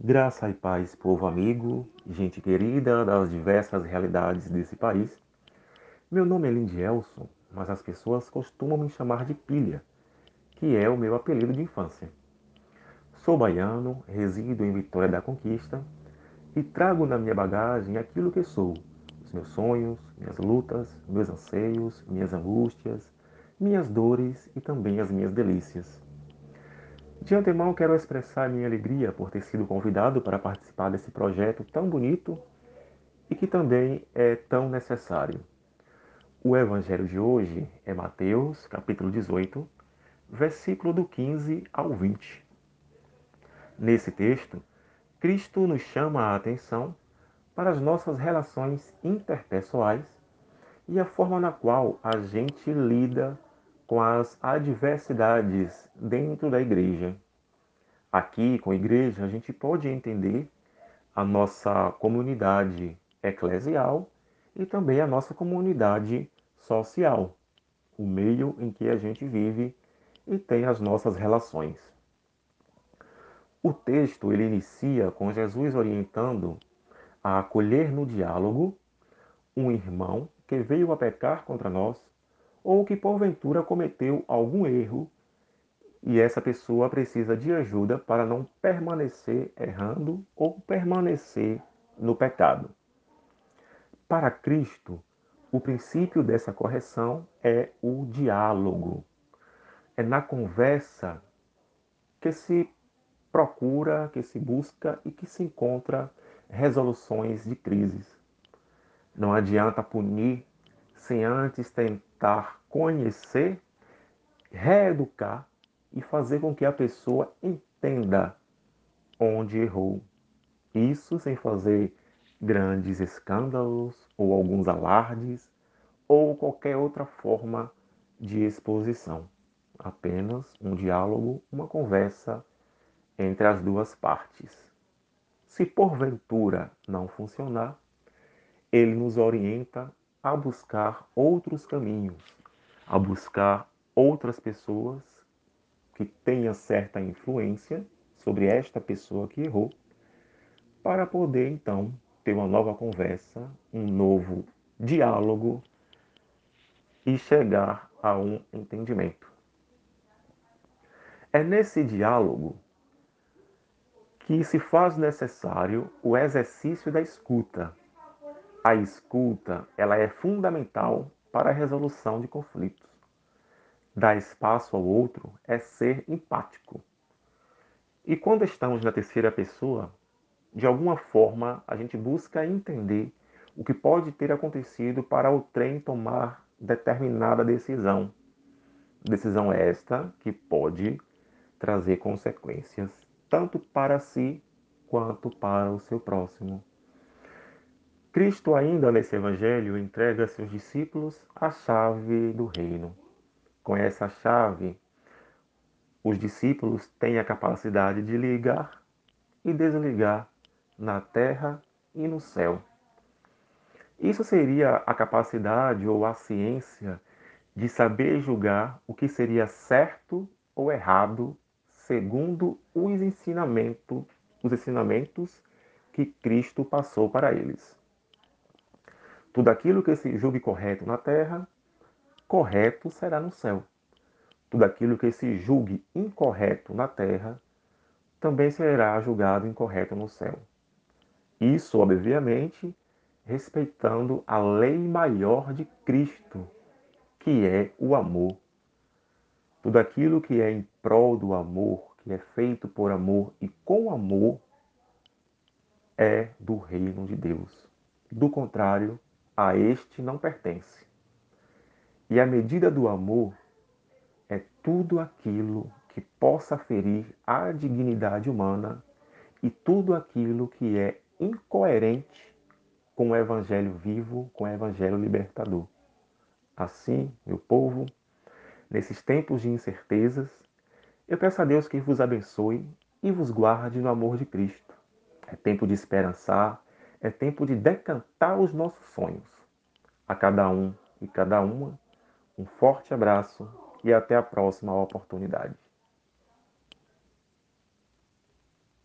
Graça e paz, povo amigo, gente querida das diversas realidades desse país. Meu nome é Lindielson, mas as pessoas costumam me chamar de Pilha, que é o meu apelido de infância. Sou baiano, resido em Vitória da Conquista e trago na minha bagagem aquilo que sou: os meus sonhos, minhas lutas, meus anseios, minhas angústias, minhas dores e também as minhas delícias. De antemão, quero expressar minha alegria por ter sido convidado para participar desse projeto tão bonito e que também é tão necessário. O evangelho de hoje é Mateus, capítulo 18, versículo do 15 ao 20. Nesse texto, Cristo nos chama a atenção para as nossas relações interpessoais e a forma na qual a gente lida com as adversidades dentro da igreja. Aqui, com a igreja, a gente pode entender a nossa comunidade eclesial e também a nossa comunidade social, o meio em que a gente vive e tem as nossas relações. O texto ele inicia com Jesus orientando a acolher no diálogo um irmão que veio a pecar contra nós ou que porventura cometeu algum erro e essa pessoa precisa de ajuda para não permanecer errando ou permanecer no pecado. Para Cristo, o princípio dessa correção é o diálogo. É na conversa que se procura, que se busca e que se encontra resoluções de crises. Não adianta punir sem antes tentar conhecer, reeducar e fazer com que a pessoa entenda onde errou. Isso sem fazer grandes escândalos ou alguns alardes ou qualquer outra forma de exposição. Apenas um diálogo, uma conversa entre as duas partes. Se porventura não funcionar, ele nos orienta a buscar outros caminhos, a buscar outras pessoas que tenham certa influência sobre esta pessoa que errou, para poder então ter uma nova conversa, um novo diálogo e chegar a um entendimento. É nesse diálogo que se faz necessário o exercício da escuta, a escuta, ela é fundamental para a resolução de conflitos. Dar espaço ao outro é ser empático. E quando estamos na terceira pessoa, de alguma forma a gente busca entender o que pode ter acontecido para o trem tomar determinada decisão. Decisão esta que pode trazer consequências tanto para si quanto para o seu próximo. Cristo, ainda nesse evangelho, entrega a seus discípulos a chave do reino. Com essa chave, os discípulos têm a capacidade de ligar e desligar na terra e no céu. Isso seria a capacidade ou a ciência de saber julgar o que seria certo ou errado segundo os ensinamentos, os ensinamentos que Cristo passou para eles. Tudo aquilo que se julgue correto na terra, correto será no céu. Tudo aquilo que se julgue incorreto na terra, também será julgado incorreto no céu. Isso, obviamente, respeitando a lei maior de Cristo, que é o amor. Tudo aquilo que é em prol do amor, que é feito por amor e com amor, é do reino de Deus. Do contrário, a este não pertence. E a medida do amor é tudo aquilo que possa ferir a dignidade humana e tudo aquilo que é incoerente com o evangelho vivo, com o evangelho libertador. Assim, meu povo, nesses tempos de incertezas, eu peço a Deus que vos abençoe e vos guarde no amor de Cristo. É tempo de esperançar, é tempo de decantar os nossos sonhos. A cada um e cada uma, um forte abraço e até a próxima oportunidade.